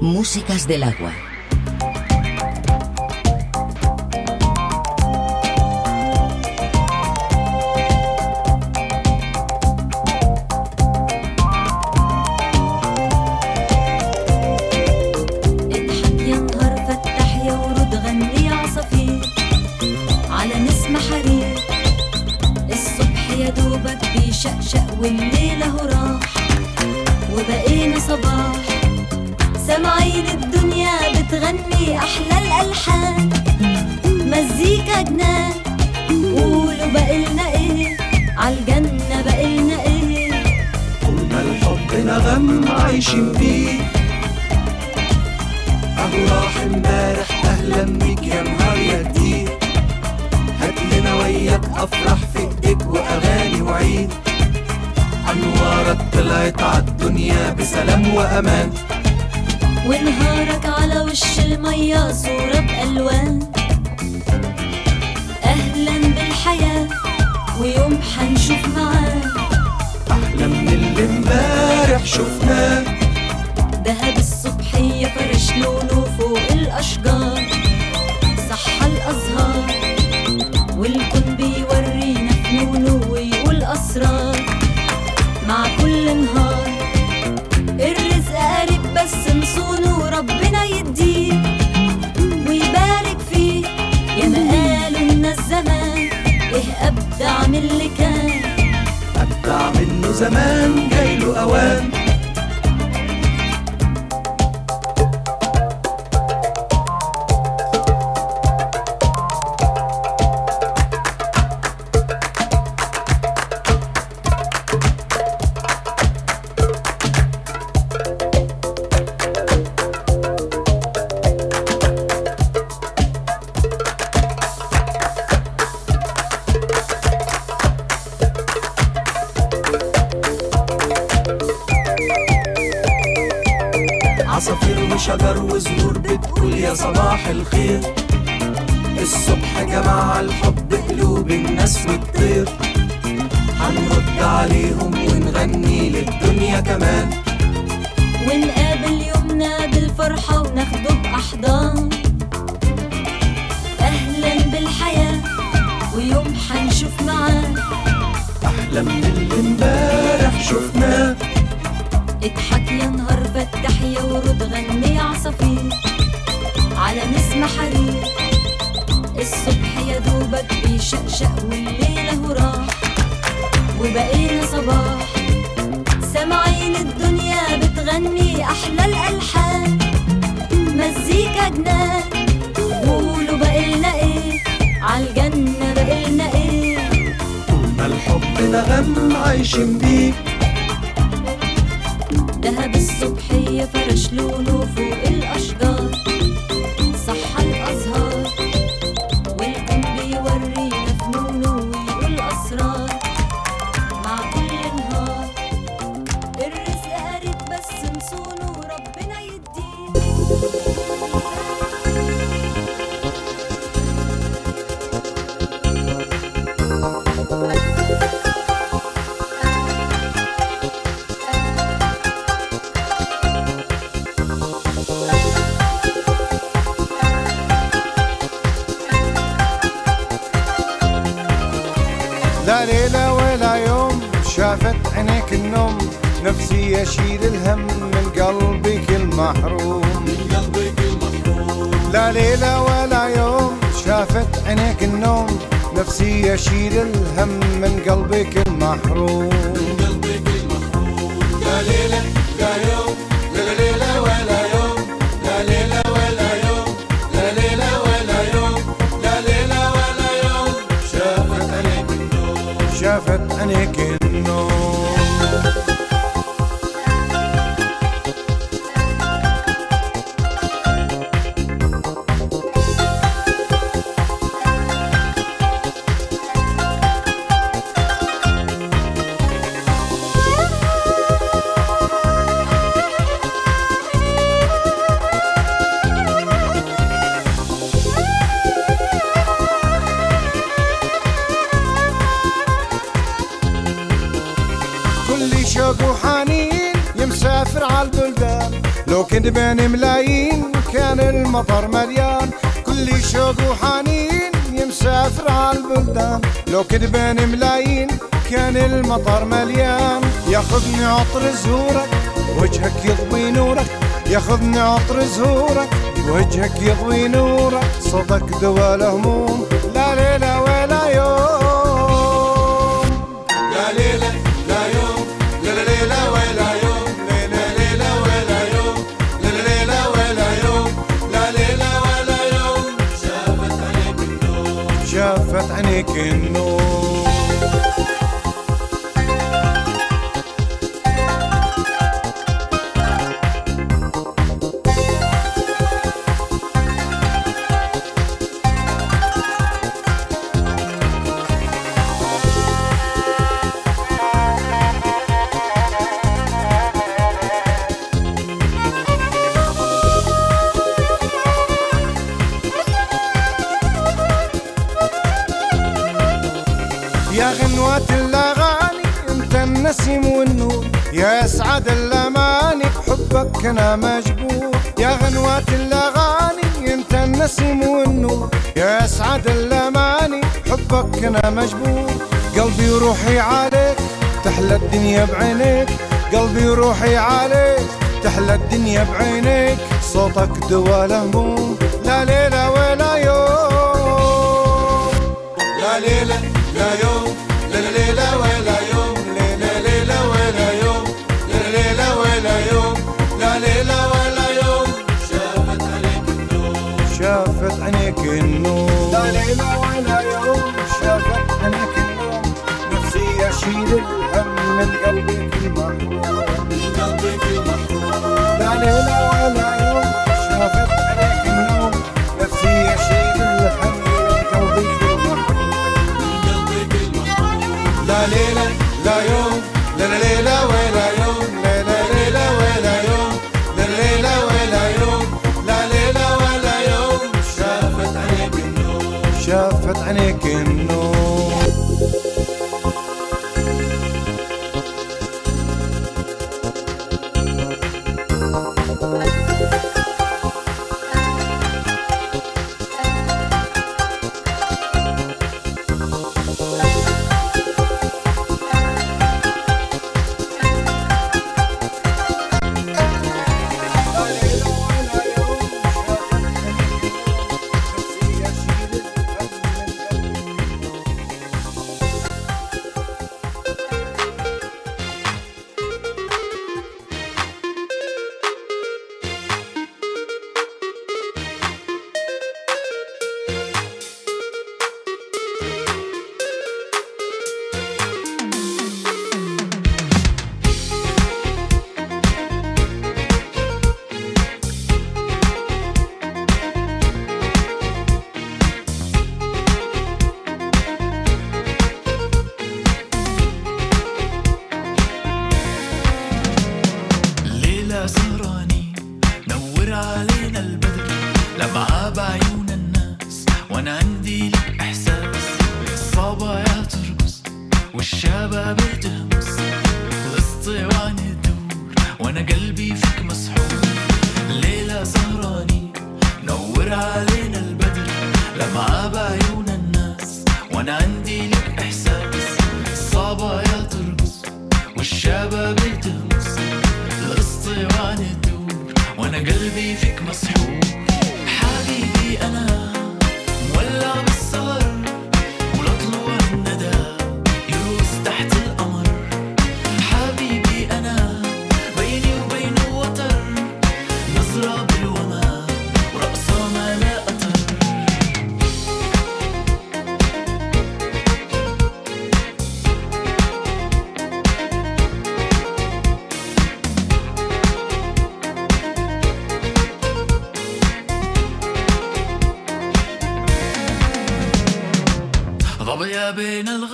Músicas del agua. اضحك يا نهار فتح يا ورود غني يا عصافير على نسمة حرير. الصبح يا دوبك بيشقشق والليل اهو راح. وبقينا صباح. سامعين الدنيا بتغني أحلى الألحان. مزيكا جنان قولوا بقلنا إيه؟ عالجنة بقلنا إيه؟ قلنا الحب نغم عايشين بيه اهو راح امبارح أهلا بيك يا نهار يا جديد هات لنا وياك افرح في إيديك وأغاني وعيد. أنوارك طلعت عالدنيا بسلام وأمان. ونهارك على وش المية صورة بألوان. أهلا بالحياة ويوم حنشوف معاه. أحلى من اللي امبارح شفناه. دهب الصبحية فرش لونه فوق الأشجار. صحى الأزهار والكون بيورينا فنونه ويقول أسرار. مع كل نهار من اللي كان. ابدع منه زمان جايله أوان. feel ليلة ولا يوم شافت عينيك النوم. نفسي أشيل الهم من قلبك المحروم. لا ليلة ولا يوم شافت عينيك النوم. نفسي أشيل الهم من قلبك المحروم. لا ليلة لا يوم. المطر مليان كل شوق وحنين يمسافر عالبلدان لو كنت بين ملايين كان المطر مليان ياخذني عطر زهورك وجهك يضوي نورك ياخذني عطر زهورك وجهك يضوي نورك صوتك دوا الهموم لا ليلة ولا making noise. يا أسعد الأماني بحبك أنا مجبور. قلبي وروحي عليك تحلى الدنيا بعينيك. قلبي وروحي عليك تحلى الدنيا بعينيك. صوتك دوا الهموم لا ليلة ولا يوم. لا ليلة لا يوم. ليلة ولا يوم شافت عينيك النور نفسي أشيل الهم من قلبك المحروم من قلبك المحروم لا ليلة ولا يوم شافت عينيك النور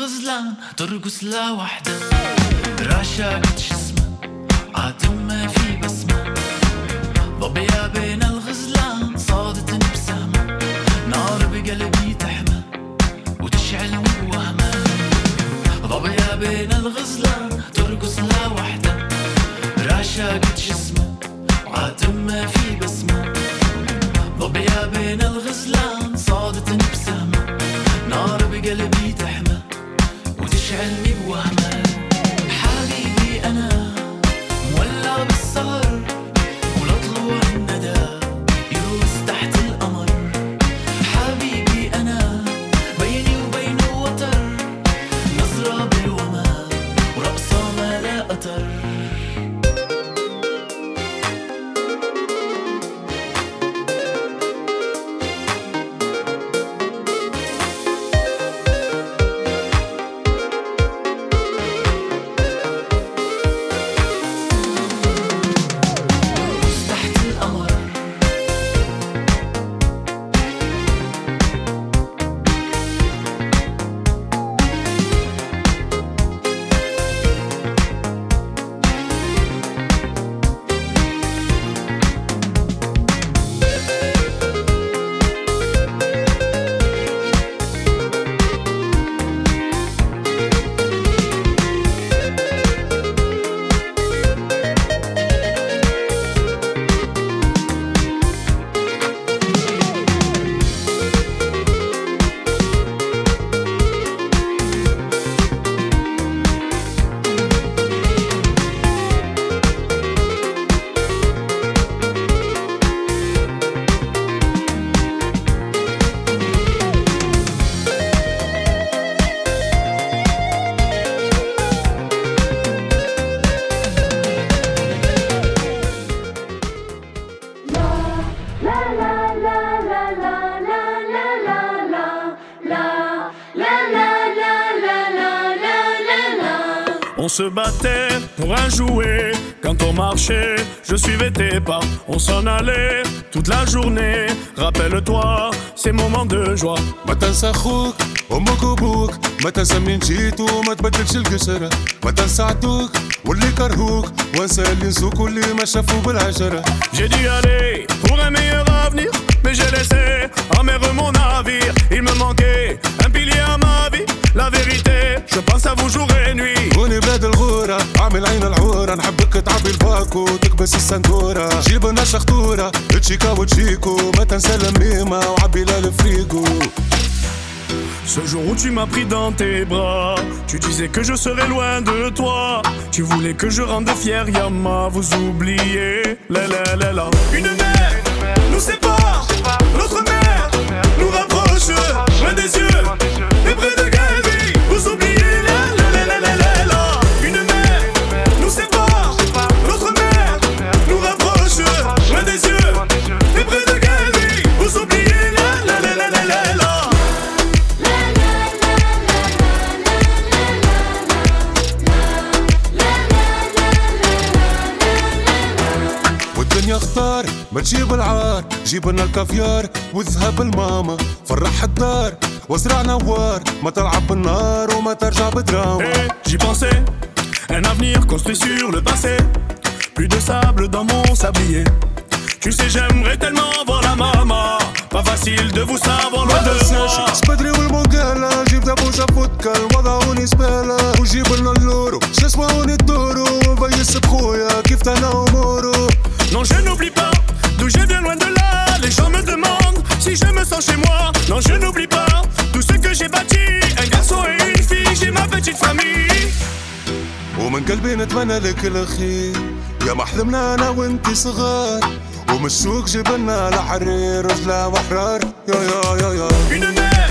بين الغزلان ترقص لا وحدة رشاقة جسمها عاتم ما في بسمة. ضبية بين الغزلان صادت بسهمة. نار بقلبي تحمى وتشعل وهمة ضبية بين الغزلان ترقص لا وحدة رشاقة جسمها وعاتم ما في بسمة. ضبية بين الغزلان صادت بسهمة. نار بقلبي وتشعلني بوهمة se battait pour un jouet. Quand on marchait, je suivais tes pas. On s'en allait toute la journée. Rappelle-toi ces moments de joie. ما تنسى اخوك امك وابوك ما تنسى منين جيت وما تبدلش القشرة ما تنسى عدوك واللي كرهوك وانسى اللي نسوك واللي ما شافوا بالعجرة J'ai dû aller pour un meilleur avenir. Mais j'ai laissé en mer mon navire. Il me manquait un pilier à ma vie. La vérité, je pense à vous jour et nuit. هوني بلاد الغورة عامل عين العورة نحبك تعبي الباكو تكبس السندورة جيب لنا شخطورة تشيكا وتشيكو ما تنسى الميمة وعبي لها الفريقو Ce jour où tu m'as pris dans tes bras, tu disais que je serais loin de toi. Tu voulais que je rende fier Yama, vous oubliez. La la la la. Une mer nous sépare, l'autre mer nous rapproche. Loin des yeux, ما تجيب العار جيب لنا الكافيار والذهب الماما فرح الدار وازرع نوار ما تلعب بالنار وما ترجع بدراما Et j'y pensais, un avenir construit sur le passé. Plus de sable dans mon sablier. Tu sais, j'aimerais tellement voir la maman. Pas facile de vous savoir loin de moi. سبدري والمقالة جيب دبوشة فوتكا وضعوني زبالة وجيب لنا اللورو شو اسمعوني الدورو ونفيس بخويا كيف انا امورو Non, je n'oublie pas d'où je viens loin de là. Les gens me demandent si je me sens chez moi. Non, je n'oublie pas tout ce que j'ai bâti. Un garçon et une fille, j'ai ma petite famille. ومن قلبي نتمنى لك الخير يا ما حلمنا انا وانتي صغار ومن السوق جبنا لحرير رجلة وحرار يا يا يا يا Une mer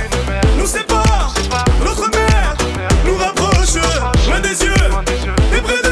nous sépare, l'autre mer nous rapproche. Loin des yeux, et près de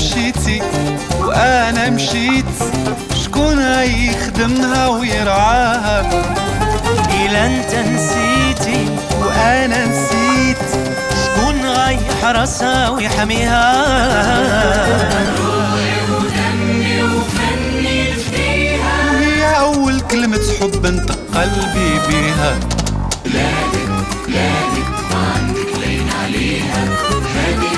مشيتي وأنا مشيت شكون هيخدمها ويرعاها؟ إلى أنت نسيتي وأنا نسيت شكون هيحرسها ويحميها؟ روحي هي أول كلمة حب أنت قلبي بيها. بلادك بلادك ما عندك لين عليها. هذه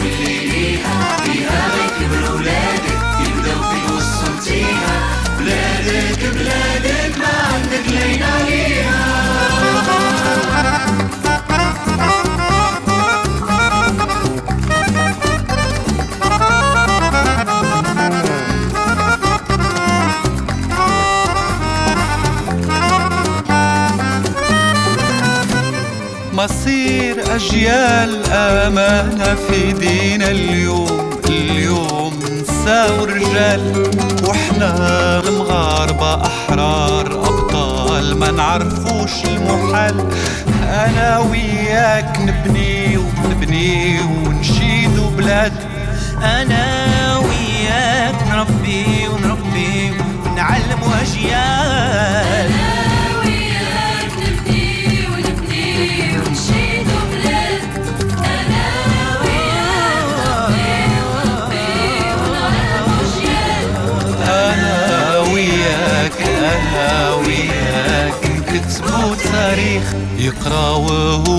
فيها ما يكبر ولادك يبداو فيوصوا انتيها بلادك بلادك ما عندك لين عليها مصير أجيال أمانة في دينا اليوم اليوم نساو رجال وإحنا المغاربة أحرار أبطال ما نعرفوش المحال. أنا وياك نبني ونبني ونشيدو بلاد. أنا وياك نربي ونربي ونعلم أجيال. وتاريخ يقراو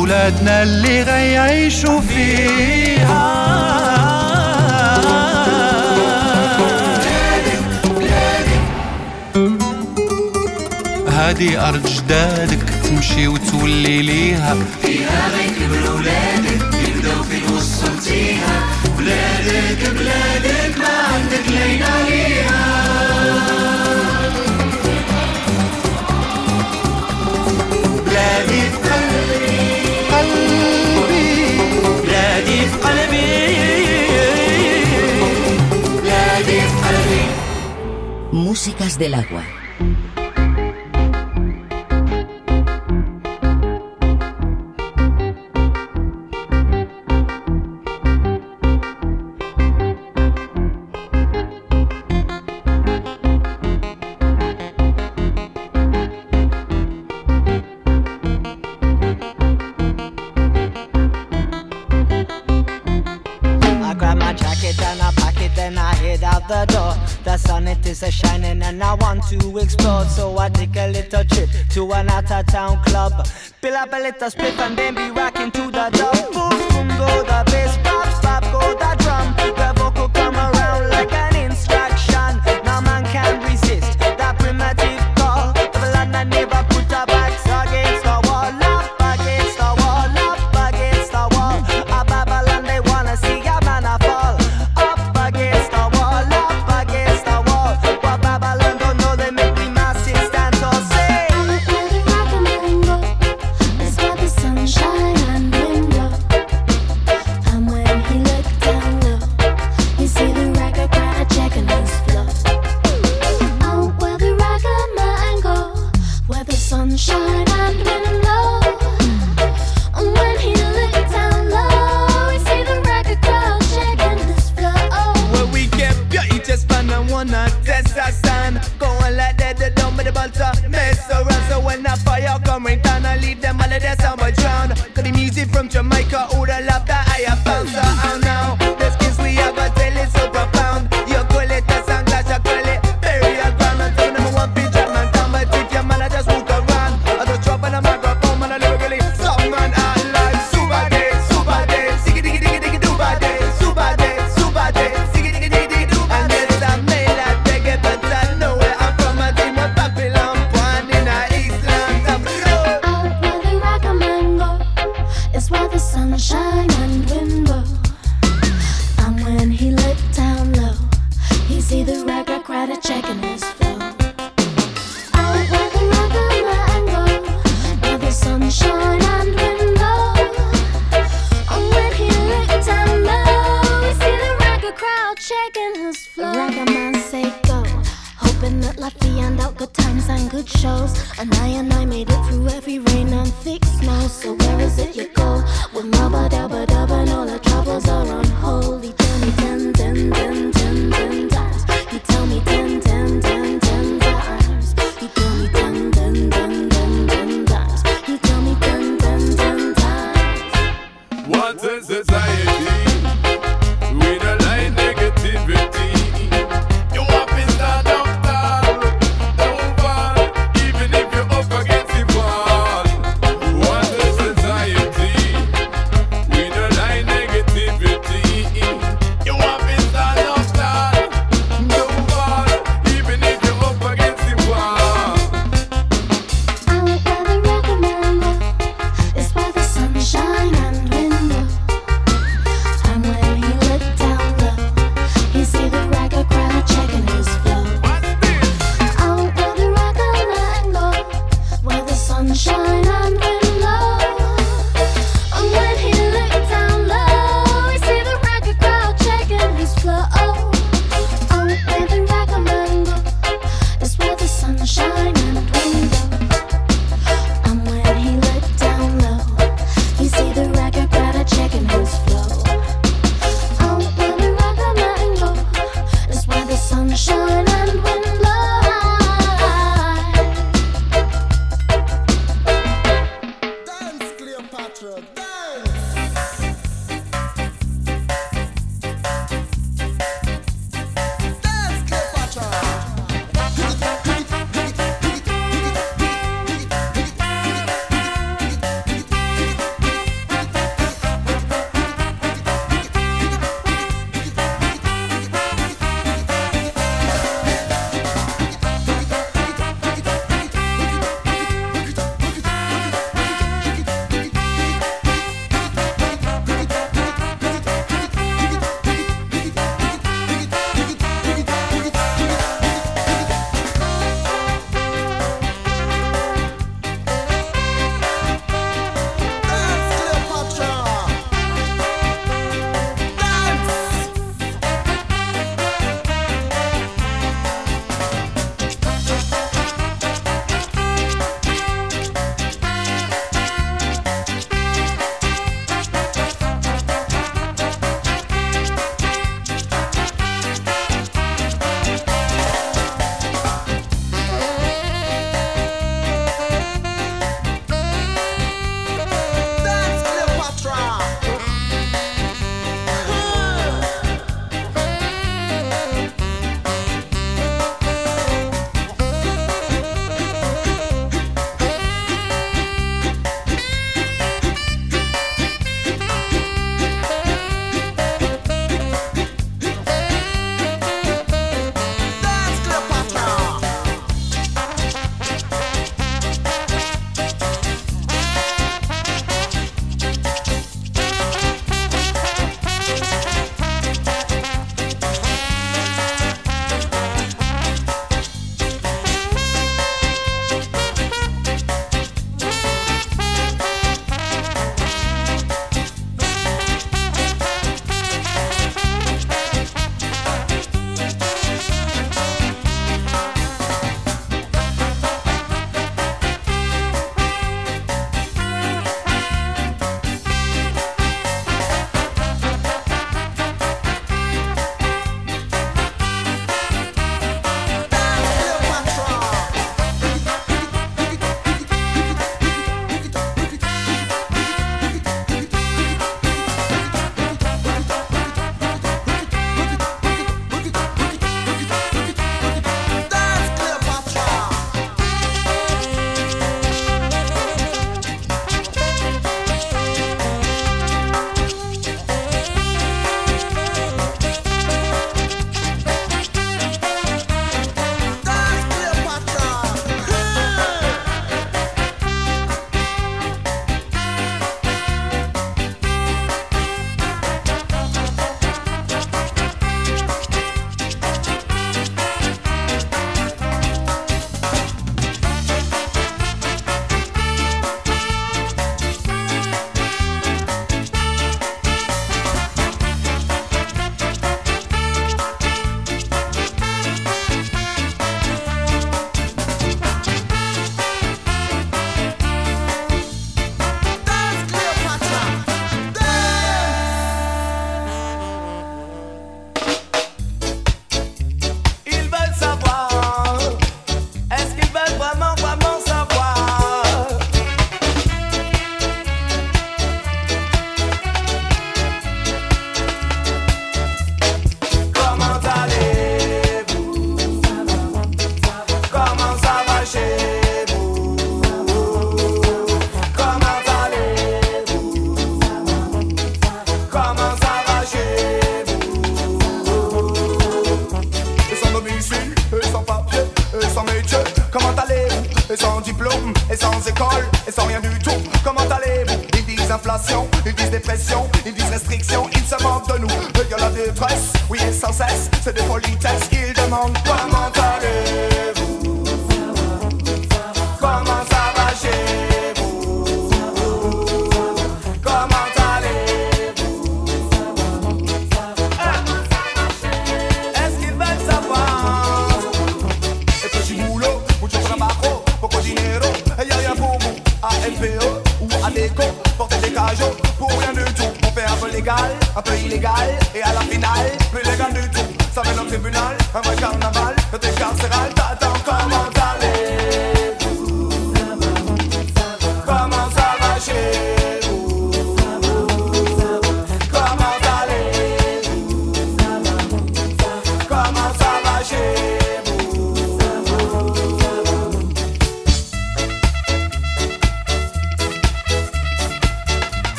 ولادنا اللي غيعيشوا فيها. هادي أرض جدادك تمشي وتولي ليها. فيها غيكبر ولادك يبداو فين وصلتيها بلادك بلادك ما عندك لينا músicas del agua. to an out of town club. Fill up a little spliff and then be rocking to the dub. Boom, boom, go the bass.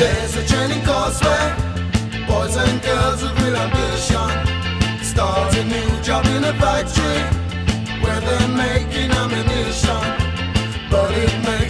There's a training course where boys and girls with real ambition start a new job in a factory where they're making ammunition, but it makes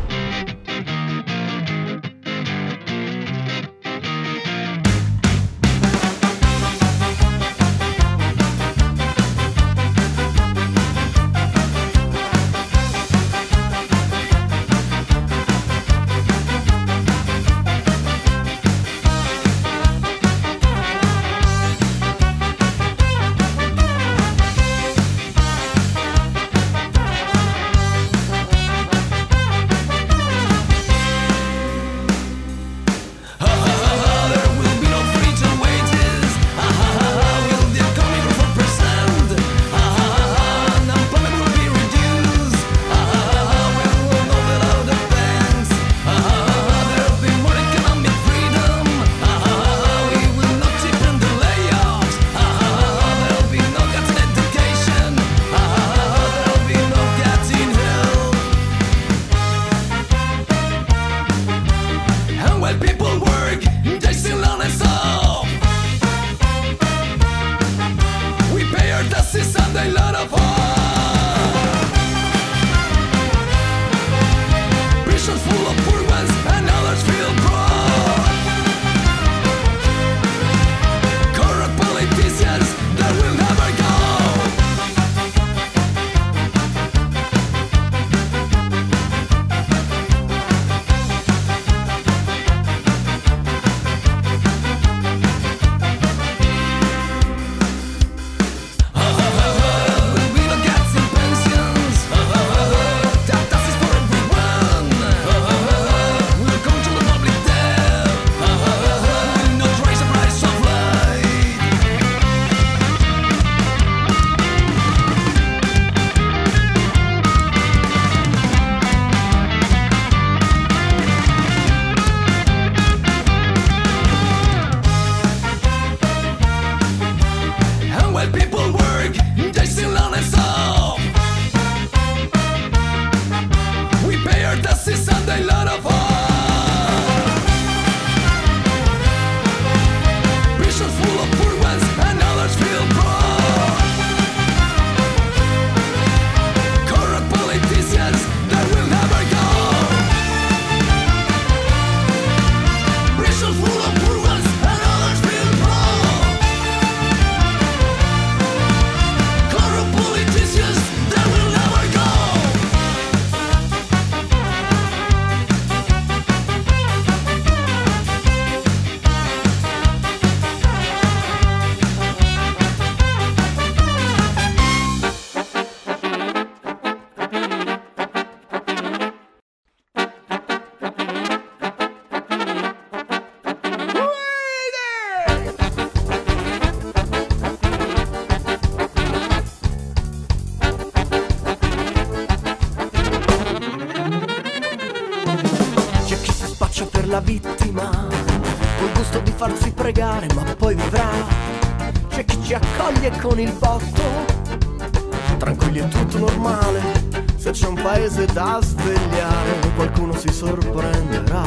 vittima, col gusto di farsi pregare ma poi vivrà. C'è chi ci accoglie con il botto, tranquilli è tutto normale, se c'è un paese da svegliare qualcuno si sorprenderà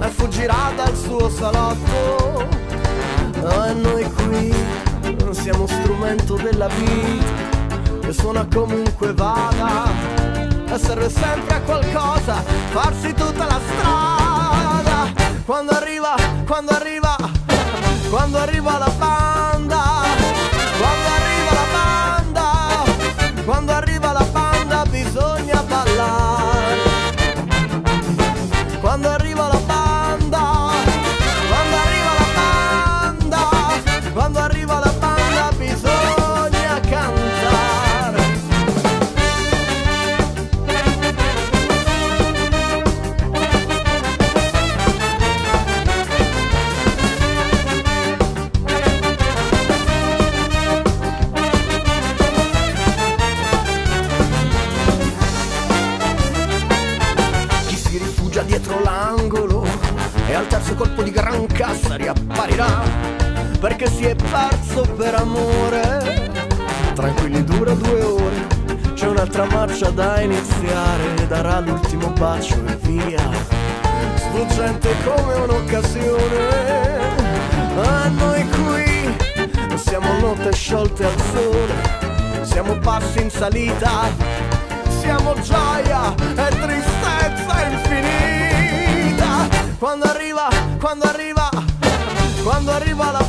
e fuggirà dal suo salotto. E noi qui siamo strumento della vita e suona comunque vada essere sempre a qualcosa, farsi tutta la strada. Cuando arriba, cuando arriba, cuando arriba la paz. già da iniziare, darà l'ultimo bacio e via. Sfuggente come un'occasione, a noi qui siamo notte sciolte al sole, siamo passi in salita, siamo gioia e tristezza infinita. Quando arriva, quando arriva, quando arriva la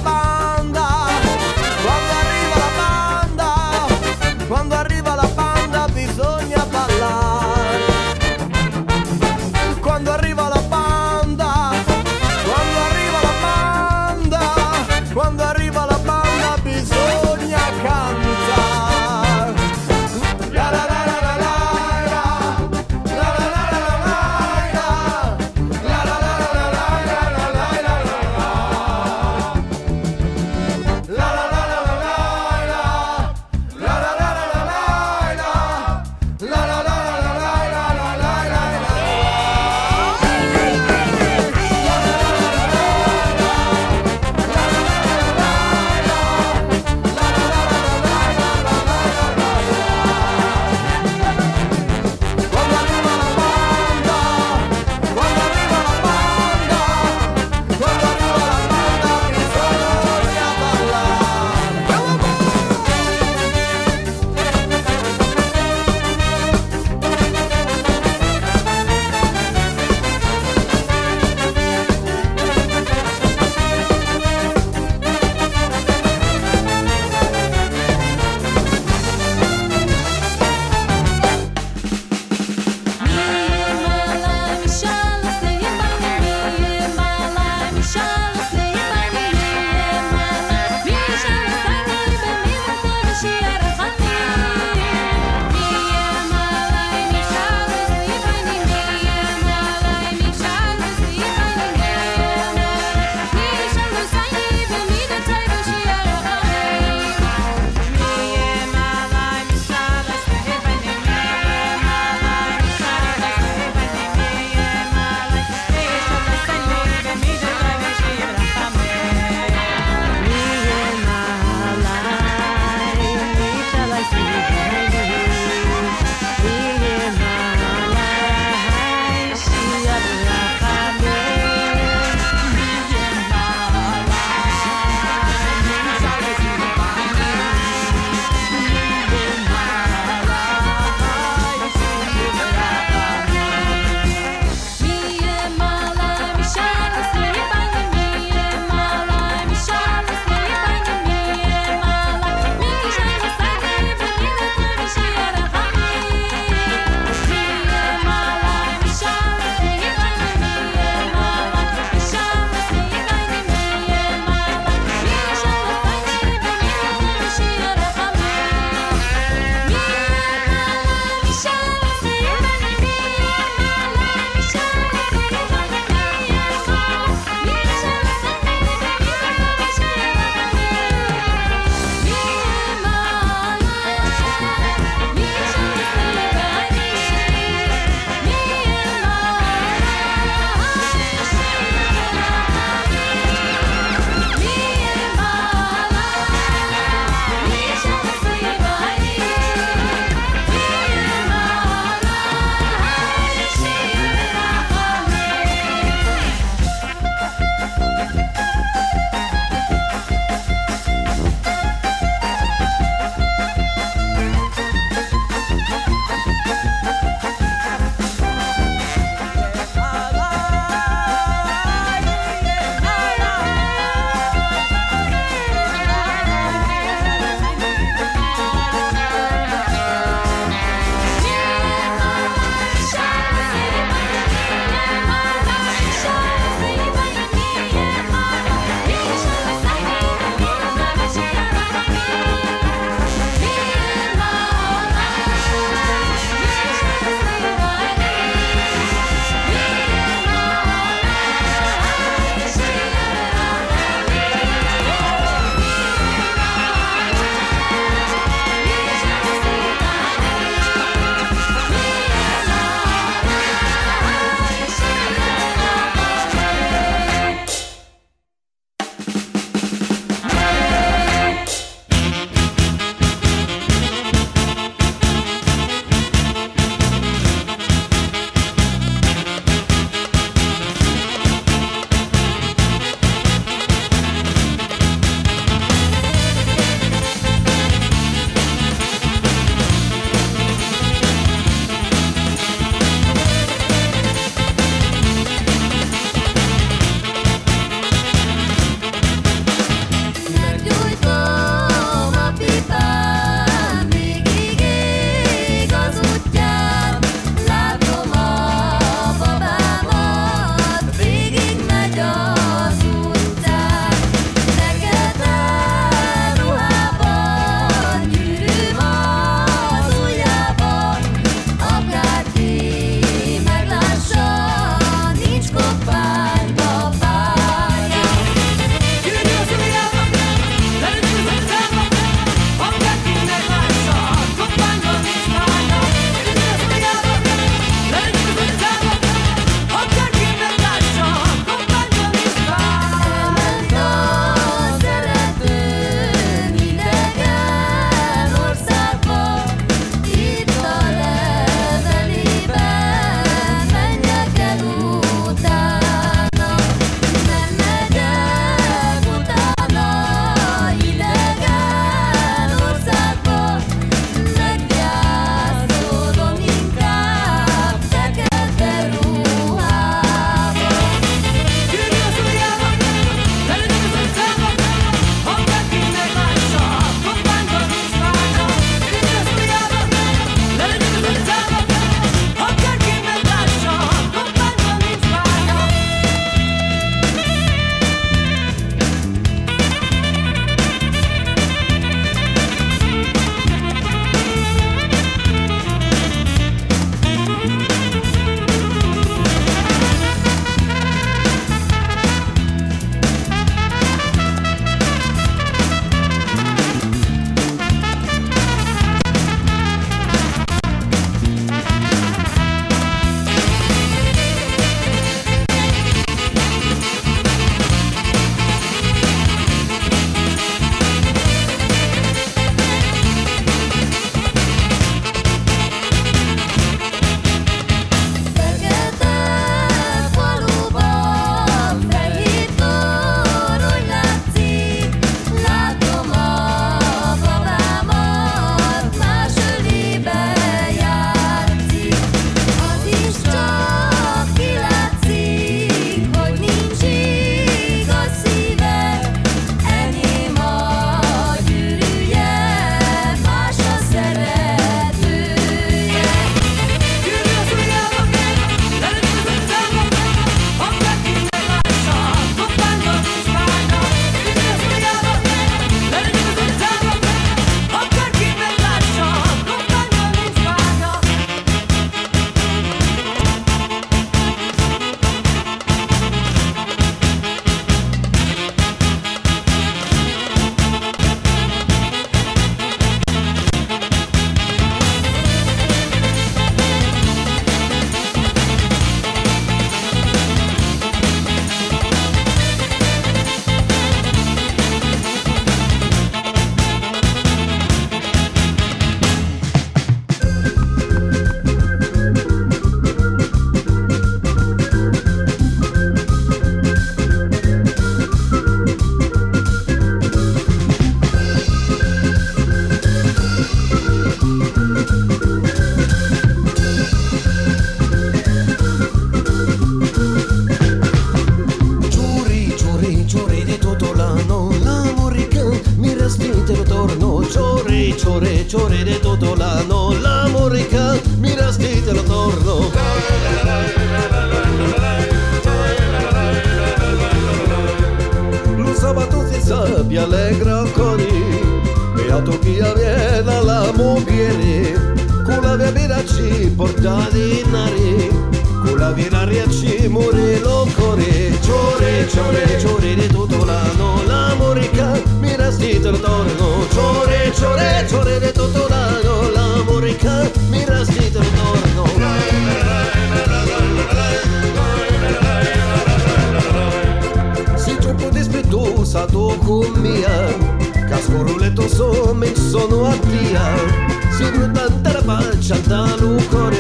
tu corazón.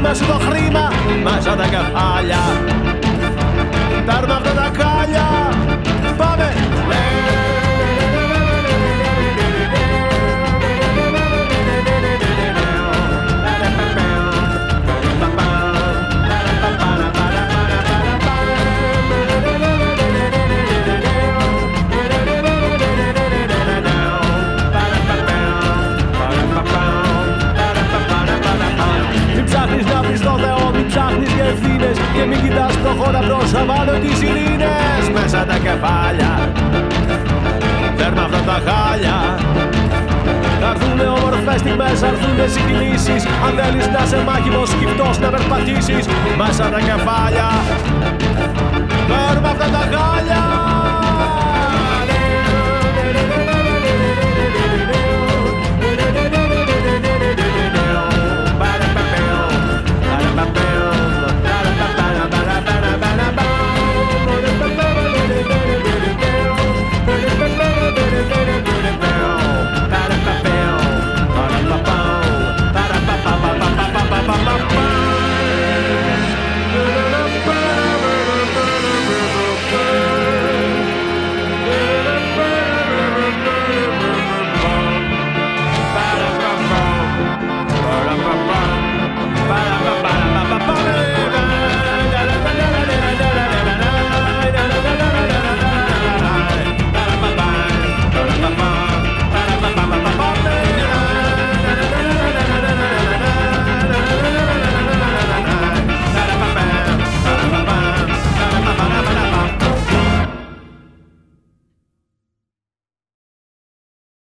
rima su dok rima Masa de que falla Tarda que de calla κοιτάς προχώρα προς αβάλω τις ειρήνες μέσα τα κεφάλια. Τέρμα αυτά τα χάλια. Θα έρθουνε όμορφες στιγμές, έρθουνε συγκινήσεις Αν θέλεις να είσαι μάχημος, να περπατήσεις Μέσα τα κεφάλια. Τέρμα αυτά τα χάλια.